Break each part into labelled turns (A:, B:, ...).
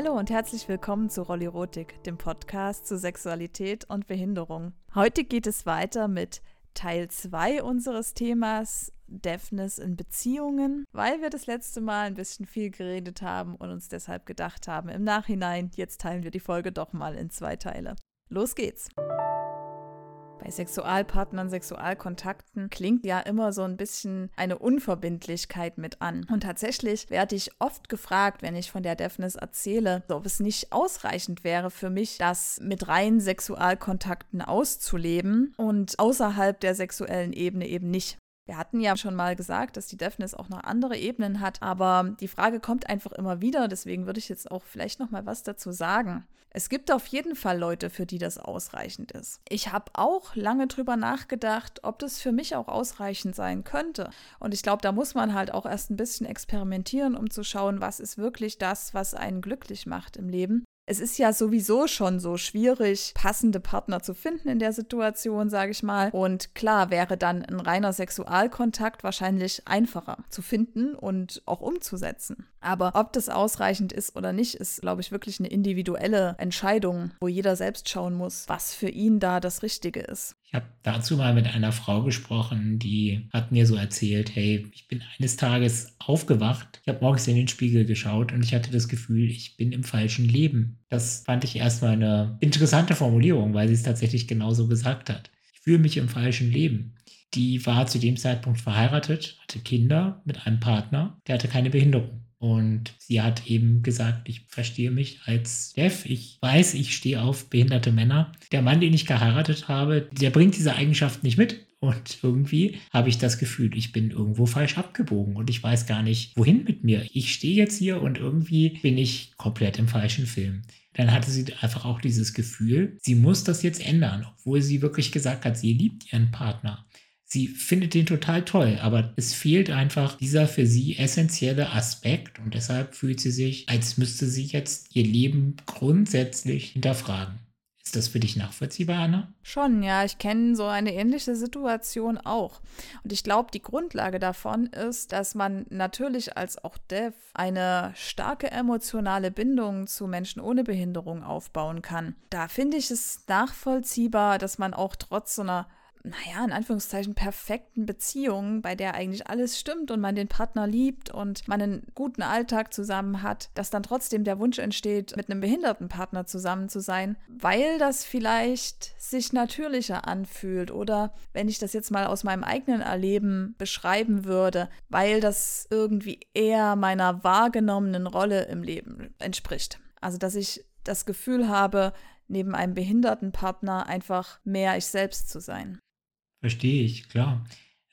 A: Hallo und herzlich willkommen zu Rollirotik, dem Podcast zu Sexualität und Behinderung. Heute geht es weiter mit Teil 2 unseres Themas Deafness in Beziehungen, weil wir das letzte Mal ein bisschen viel geredet haben und uns deshalb gedacht haben, im Nachhinein, jetzt teilen wir die Folge doch mal in zwei Teile. Los geht's! Bei Sexualpartnern, Sexualkontakten klingt ja immer so ein bisschen eine Unverbindlichkeit mit an. Und tatsächlich werde ich oft gefragt, wenn ich von der Deafness erzähle, ob es nicht ausreichend wäre für mich, das mit reinen Sexualkontakten auszuleben und außerhalb der sexuellen Ebene eben nicht. Wir hatten ja schon mal gesagt, dass die Deafness auch noch andere Ebenen hat, aber die Frage kommt einfach immer wieder, deswegen würde ich jetzt auch vielleicht noch mal was dazu sagen. Es gibt auf jeden Fall Leute, für die das ausreichend ist. Ich habe auch lange drüber nachgedacht, ob das für mich auch ausreichend sein könnte. Und ich glaube, da muss man halt auch erst ein bisschen experimentieren, um zu schauen, was ist wirklich das, was einen glücklich macht im Leben. Es ist ja sowieso schon so schwierig, passende Partner zu finden in der Situation, sage ich mal. Und klar wäre dann ein reiner Sexualkontakt wahrscheinlich einfacher zu finden und auch umzusetzen. Aber ob das ausreichend ist oder nicht, ist, glaube ich, wirklich eine individuelle Entscheidung, wo jeder selbst schauen muss, was für ihn da das Richtige ist.
B: Ich habe dazu mal mit einer Frau gesprochen, die hat mir so erzählt, hey, ich bin eines Tages aufgewacht, ich habe morgens in den Spiegel geschaut und ich hatte das Gefühl, ich bin im falschen Leben. Das fand ich erstmal eine interessante Formulierung, weil sie es tatsächlich genauso gesagt hat. Ich fühle mich im falschen Leben. Die war zu dem Zeitpunkt verheiratet, hatte Kinder mit einem Partner, der hatte keine Behinderung. Und sie hat eben gesagt, ich verstehe mich als Dev. Ich weiß, ich stehe auf behinderte Männer. Der Mann, den ich geheiratet habe, der bringt diese Eigenschaft nicht mit. Und irgendwie habe ich das Gefühl, ich bin irgendwo falsch abgebogen und ich weiß gar nicht, wohin mit mir. Ich stehe jetzt hier und irgendwie bin ich komplett im falschen Film. Dann hatte sie einfach auch dieses Gefühl, sie muss das jetzt ändern, obwohl sie wirklich gesagt hat, sie liebt ihren Partner. Sie findet den total toll, aber es fehlt einfach dieser für sie essentielle Aspekt und deshalb fühlt sie sich, als müsste sie jetzt ihr Leben grundsätzlich hinterfragen. Ist das für dich nachvollziehbar, Anna?
A: Schon, ja. Ich kenne so eine ähnliche Situation auch. Und ich glaube, die Grundlage davon ist, dass man natürlich als auch Dev eine starke emotionale Bindung zu Menschen ohne Behinderung aufbauen kann. Da finde ich es nachvollziehbar, dass man auch trotz so einer naja, in Anführungszeichen perfekten Beziehung, bei der eigentlich alles stimmt und man den Partner liebt und man einen guten Alltag zusammen hat, dass dann trotzdem der Wunsch entsteht, mit einem behinderten Partner zusammen zu sein, weil das vielleicht sich natürlicher anfühlt oder wenn ich das jetzt mal aus meinem eigenen Erleben beschreiben würde, weil das irgendwie eher meiner wahrgenommenen Rolle im Leben entspricht. Also, dass ich das Gefühl habe, neben einem behinderten Partner einfach mehr ich selbst zu sein.
B: Verstehe ich, klar.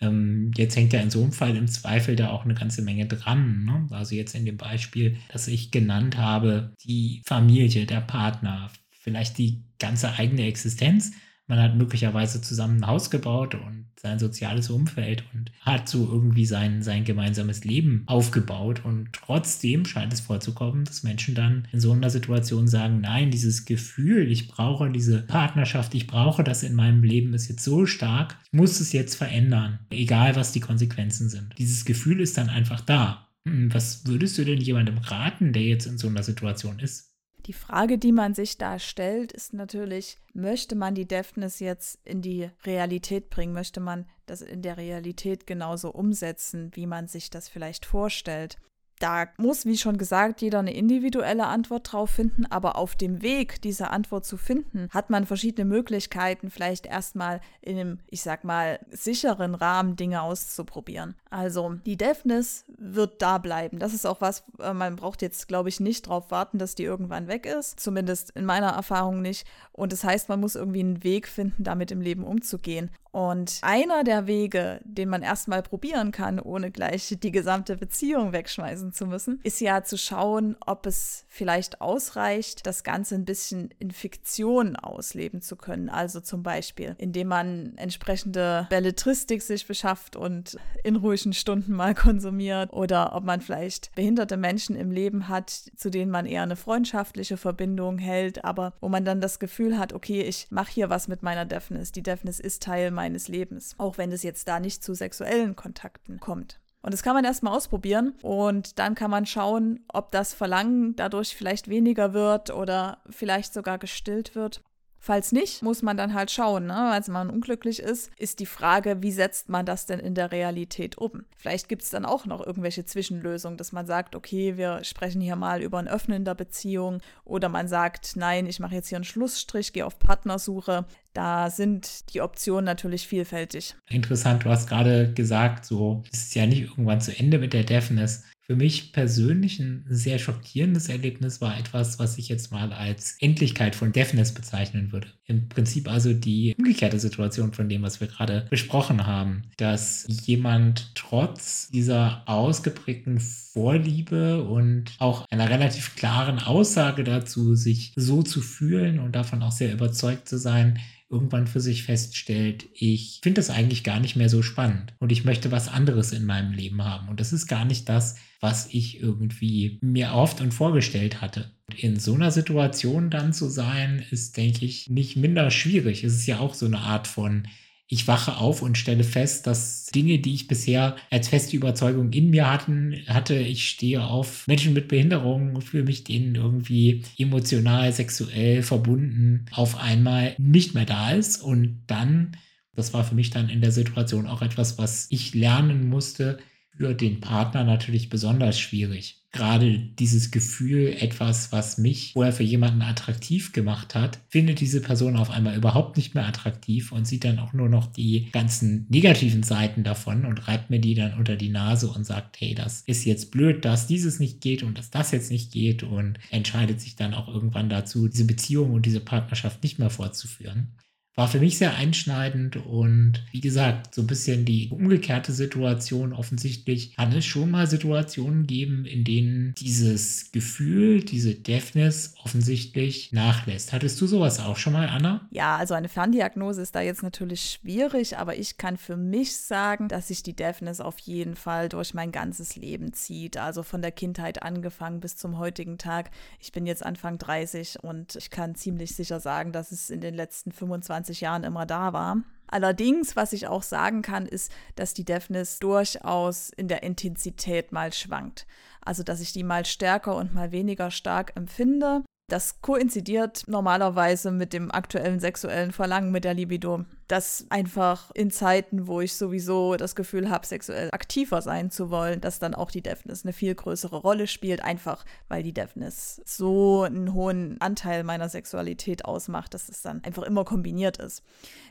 B: Ähm, jetzt hängt ja in so einem Fall im Zweifel da auch eine ganze Menge dran. Ne? Also jetzt in dem Beispiel, das ich genannt habe, die Familie, der Partner, vielleicht die ganze eigene Existenz man hat möglicherweise zusammen ein Haus gebaut und sein soziales Umfeld und hat so irgendwie sein, sein gemeinsames Leben aufgebaut. Und trotzdem scheint es vorzukommen, dass Menschen dann in so einer Situation sagen, nein, dieses Gefühl, ich brauche diese Partnerschaft, ich brauche das in meinem Leben, ist jetzt so stark, ich muss es jetzt verändern, egal was die Konsequenzen sind. Dieses Gefühl ist dann einfach da. Hm, was würdest du denn jemandem raten, der jetzt in so einer Situation ist?
A: Die Frage, die man sich da stellt, ist natürlich, möchte man die Deafness jetzt in die Realität bringen? Möchte man das in der Realität genauso umsetzen, wie man sich das vielleicht vorstellt? Da muss, wie schon gesagt, jeder eine individuelle Antwort drauf finden, aber auf dem Weg, diese Antwort zu finden, hat man verschiedene Möglichkeiten, vielleicht erstmal in einem, ich sag mal, sicheren Rahmen Dinge auszuprobieren. Also die Deafness wird da bleiben. Das ist auch was, äh, man braucht jetzt, glaube ich, nicht darauf warten, dass die irgendwann weg ist. Zumindest in meiner Erfahrung nicht. Und das heißt, man muss irgendwie einen Weg finden, damit im Leben umzugehen. Und einer der Wege, den man erstmal probieren kann, ohne gleich die gesamte Beziehung wegschmeißen zu müssen, ist ja zu schauen, ob es vielleicht ausreicht, das Ganze ein bisschen in Fiktion ausleben zu können. Also zum Beispiel, indem man entsprechende Belletristik sich beschafft und in ruhigen Stunden mal konsumiert oder ob man vielleicht behinderte Menschen im Leben hat, zu denen man eher eine freundschaftliche Verbindung hält, aber wo man dann das Gefühl hat, okay, ich mache hier was mit meiner Deafness. Die Deafness ist Teil meiner meines Lebens, auch wenn es jetzt da nicht zu sexuellen Kontakten kommt. Und das kann man erstmal ausprobieren und dann kann man schauen, ob das Verlangen dadurch vielleicht weniger wird oder vielleicht sogar gestillt wird. Falls nicht, muss man dann halt schauen, ne? als man unglücklich ist, ist die Frage, wie setzt man das denn in der Realität um? Vielleicht gibt es dann auch noch irgendwelche Zwischenlösungen, dass man sagt, okay, wir sprechen hier mal über ein Öffnen der Beziehung oder man sagt, nein, ich mache jetzt hier einen Schlussstrich, gehe auf Partnersuche. Da sind die Optionen natürlich vielfältig.
B: Interessant, du hast gerade gesagt, so ist es ja nicht irgendwann zu Ende mit der Deafness. Für mich persönlich ein sehr schockierendes Erlebnis war etwas, was ich jetzt mal als Endlichkeit von Deafness bezeichnen würde. Im Prinzip also die umgekehrte Situation von dem, was wir gerade besprochen haben, dass jemand trotz dieser ausgeprägten Vorliebe und auch einer relativ klaren Aussage dazu, sich so zu fühlen und davon auch sehr überzeugt zu sein, irgendwann für sich feststellt, ich finde das eigentlich gar nicht mehr so spannend und ich möchte was anderes in meinem Leben haben. Und das ist gar nicht das, was ich irgendwie mir oft und vorgestellt hatte. In so einer Situation dann zu sein, ist, denke ich, nicht minder schwierig. Es ist ja auch so eine Art von ich wache auf und stelle fest, dass Dinge, die ich bisher als feste Überzeugung in mir hatten, hatte, ich stehe auf. Menschen mit Behinderungen, fühle mich denen irgendwie emotional, sexuell verbunden, auf einmal nicht mehr da ist. Und dann, das war für mich dann in der Situation auch etwas, was ich lernen musste, für den Partner natürlich besonders schwierig. Gerade dieses Gefühl, etwas, was mich vorher für jemanden attraktiv gemacht hat, findet diese Person auf einmal überhaupt nicht mehr attraktiv und sieht dann auch nur noch die ganzen negativen Seiten davon und reibt mir die dann unter die Nase und sagt, hey, das ist jetzt blöd, dass dieses nicht geht und dass das jetzt nicht geht und entscheidet sich dann auch irgendwann dazu, diese Beziehung und diese Partnerschaft nicht mehr fortzuführen war für mich sehr einschneidend und wie gesagt, so ein bisschen die umgekehrte Situation. Offensichtlich kann es schon mal Situationen geben, in denen dieses Gefühl, diese Deafness offensichtlich nachlässt. Hattest du sowas auch schon mal, Anna?
A: Ja, also eine Ferndiagnose ist da jetzt natürlich schwierig, aber ich kann für mich sagen, dass sich die Deafness auf jeden Fall durch mein ganzes Leben zieht. Also von der Kindheit angefangen bis zum heutigen Tag. Ich bin jetzt Anfang 30 und ich kann ziemlich sicher sagen, dass es in den letzten 25 20 Jahren immer da war. Allerdings, was ich auch sagen kann, ist, dass die Deafness durchaus in der Intensität mal schwankt. Also, dass ich die mal stärker und mal weniger stark empfinde. Das koinzidiert normalerweise mit dem aktuellen sexuellen Verlangen mit der Libido dass einfach in Zeiten, wo ich sowieso das Gefühl habe, sexuell aktiver sein zu wollen, dass dann auch die Deafness eine viel größere Rolle spielt, einfach weil die Deafness so einen hohen Anteil meiner Sexualität ausmacht, dass es dann einfach immer kombiniert ist.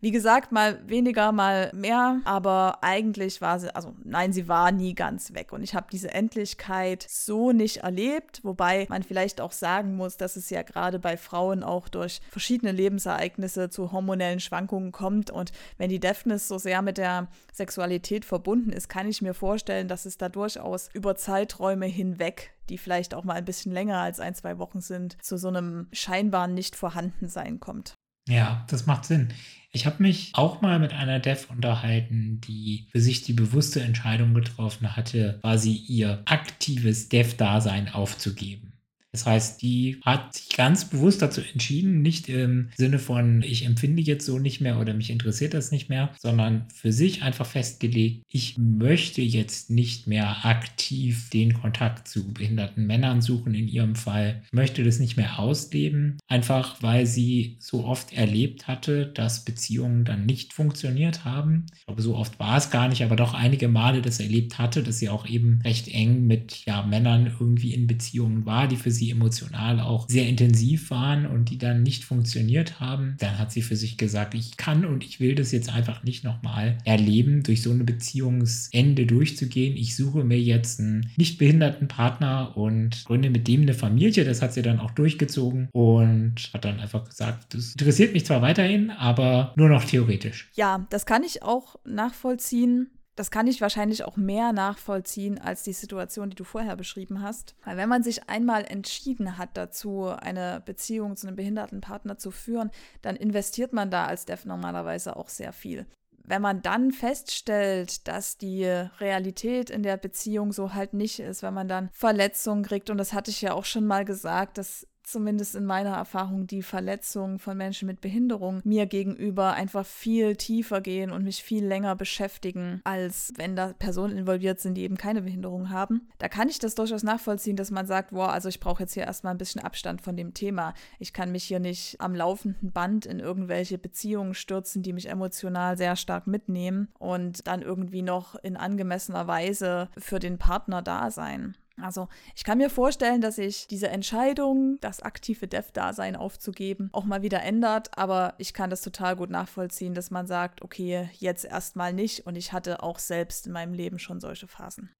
A: Wie gesagt, mal weniger, mal mehr, aber eigentlich war sie, also nein, sie war nie ganz weg und ich habe diese Endlichkeit so nicht erlebt, wobei man vielleicht auch sagen muss, dass es ja gerade bei Frauen auch durch verschiedene Lebensereignisse zu hormonellen Schwankungen kommt kommt. Und wenn die Deafness so sehr mit der Sexualität verbunden ist, kann ich mir vorstellen, dass es da durchaus über Zeiträume hinweg, die vielleicht auch mal ein bisschen länger als ein, zwei Wochen sind, zu so einem scheinbaren Nicht-Vorhandensein kommt.
B: Ja, das macht Sinn. Ich habe mich auch mal mit einer Dev unterhalten, die für sich die bewusste Entscheidung getroffen hatte, quasi ihr aktives Dev-Dasein aufzugeben. Das heißt, die hat sich ganz bewusst dazu entschieden, nicht im Sinne von, ich empfinde jetzt so nicht mehr oder mich interessiert das nicht mehr, sondern für sich einfach festgelegt, ich möchte jetzt nicht mehr aktiv den Kontakt zu behinderten Männern suchen in ihrem Fall, möchte das nicht mehr ausleben, einfach weil sie so oft erlebt hatte, dass Beziehungen dann nicht funktioniert haben. Ich glaube, so oft war es gar nicht, aber doch einige Male das erlebt hatte, dass sie auch eben recht eng mit ja, Männern irgendwie in Beziehungen war, die für sie sie emotional auch sehr intensiv waren und die dann nicht funktioniert haben, dann hat sie für sich gesagt, ich kann und ich will das jetzt einfach nicht nochmal erleben, durch so eine Beziehungsende durchzugehen. Ich suche mir jetzt einen nicht behinderten Partner und gründe mit dem eine Familie. Das hat sie dann auch durchgezogen und hat dann einfach gesagt, das interessiert mich zwar weiterhin, aber nur noch theoretisch.
A: Ja, das kann ich auch nachvollziehen das kann ich wahrscheinlich auch mehr nachvollziehen als die Situation, die du vorher beschrieben hast. Weil wenn man sich einmal entschieden hat dazu, eine Beziehung zu einem behinderten Partner zu führen, dann investiert man da als Dev normalerweise auch sehr viel. Wenn man dann feststellt, dass die Realität in der Beziehung so halt nicht ist, wenn man dann Verletzungen kriegt, und das hatte ich ja auch schon mal gesagt, dass zumindest in meiner Erfahrung, die Verletzungen von Menschen mit Behinderung mir gegenüber einfach viel tiefer gehen und mich viel länger beschäftigen, als wenn da Personen involviert sind, die eben keine Behinderung haben. Da kann ich das durchaus nachvollziehen, dass man sagt, wow, also ich brauche jetzt hier erstmal ein bisschen Abstand von dem Thema. Ich kann mich hier nicht am laufenden Band in irgendwelche Beziehungen stürzen, die mich emotional sehr stark mitnehmen und dann irgendwie noch in angemessener Weise für den Partner da sein. Also ich kann mir vorstellen, dass sich diese Entscheidung, das aktive Dev-Dasein aufzugeben, auch mal wieder ändert, aber ich kann das total gut nachvollziehen, dass man sagt, okay, jetzt erstmal nicht und ich hatte auch selbst in meinem Leben schon solche Phasen.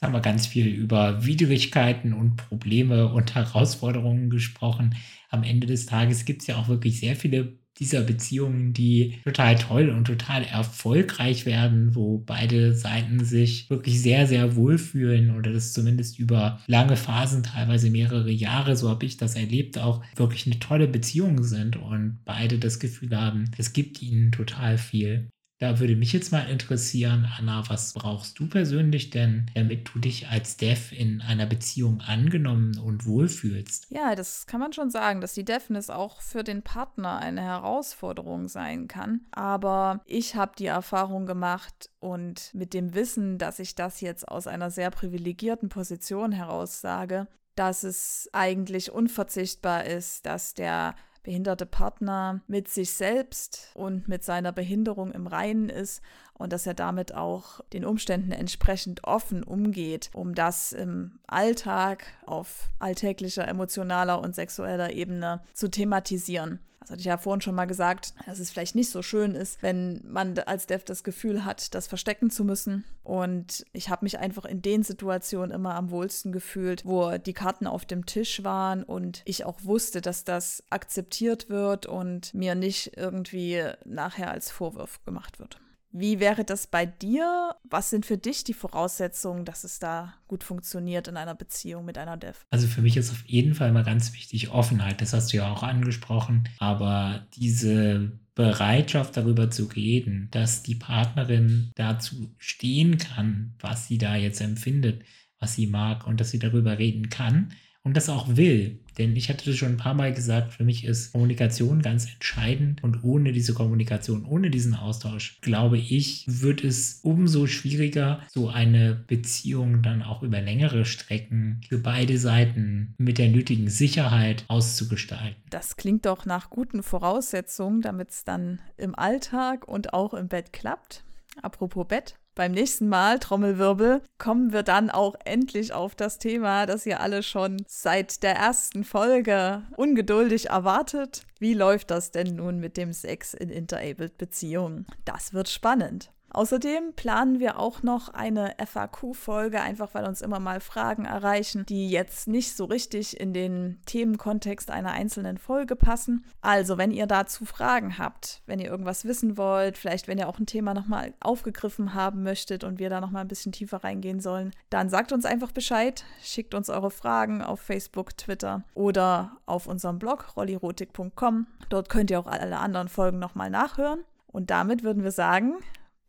B: Jetzt haben wir ganz viel über Widrigkeiten und Probleme und Herausforderungen gesprochen. Am Ende des Tages gibt es ja auch wirklich sehr viele dieser Beziehungen, die total toll und total erfolgreich werden, wo beide Seiten sich wirklich sehr, sehr wohlfühlen oder das zumindest über lange Phasen, teilweise mehrere Jahre, so habe ich das erlebt, auch wirklich eine tolle Beziehung sind und beide das Gefühl haben, es gibt ihnen total viel. Da würde mich jetzt mal interessieren, Anna, was brauchst du persönlich denn, damit du dich als Dev in einer Beziehung angenommen und wohlfühlst?
A: Ja, das kann man schon sagen, dass die Deafness auch für den Partner eine Herausforderung sein kann. Aber ich habe die Erfahrung gemacht und mit dem Wissen, dass ich das jetzt aus einer sehr privilegierten Position heraus sage, dass es eigentlich unverzichtbar ist, dass der behinderte Partner mit sich selbst und mit seiner Behinderung im Reinen ist und dass er damit auch den Umständen entsprechend offen umgeht, um das im Alltag auf alltäglicher, emotionaler und sexueller Ebene zu thematisieren. Das hatte ich ja vorhin schon mal gesagt, dass es vielleicht nicht so schön ist, wenn man als Dev das Gefühl hat, das verstecken zu müssen. Und ich habe mich einfach in den Situationen immer am wohlsten gefühlt, wo die Karten auf dem Tisch waren und ich auch wusste, dass das akzeptiert wird und mir nicht irgendwie nachher als Vorwurf gemacht wird. Wie wäre das bei dir? Was sind für dich die Voraussetzungen, dass es da gut funktioniert in einer Beziehung mit einer Dev?
B: Also für mich ist auf jeden Fall mal ganz wichtig Offenheit. Das hast du ja auch angesprochen. Aber diese Bereitschaft darüber zu reden, dass die Partnerin dazu stehen kann, was sie da jetzt empfindet, was sie mag und dass sie darüber reden kann und das auch will. Denn ich hatte das schon ein paar Mal gesagt, für mich ist Kommunikation ganz entscheidend und ohne diese Kommunikation, ohne diesen Austausch, glaube ich, wird es umso schwieriger, so eine Beziehung dann auch über längere Strecken für beide Seiten mit der nötigen Sicherheit auszugestalten.
A: Das klingt doch nach guten Voraussetzungen, damit es dann im Alltag und auch im Bett klappt. Apropos Bett, beim nächsten Mal, Trommelwirbel, kommen wir dann auch endlich auf das Thema, das ihr alle schon seit der ersten Folge ungeduldig erwartet. Wie läuft das denn nun mit dem Sex in interabled Beziehungen? Das wird spannend. Außerdem planen wir auch noch eine FAQ-Folge, einfach weil uns immer mal Fragen erreichen, die jetzt nicht so richtig in den Themenkontext einer einzelnen Folge passen. Also, wenn ihr dazu Fragen habt, wenn ihr irgendwas wissen wollt, vielleicht wenn ihr auch ein Thema nochmal aufgegriffen haben möchtet und wir da nochmal ein bisschen tiefer reingehen sollen, dann sagt uns einfach Bescheid, schickt uns eure Fragen auf Facebook, Twitter oder auf unserem Blog rollirotik.com. Dort könnt ihr auch alle anderen Folgen nochmal nachhören. Und damit würden wir sagen,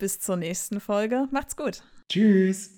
A: bis zur nächsten Folge. Macht's gut.
B: Tschüss.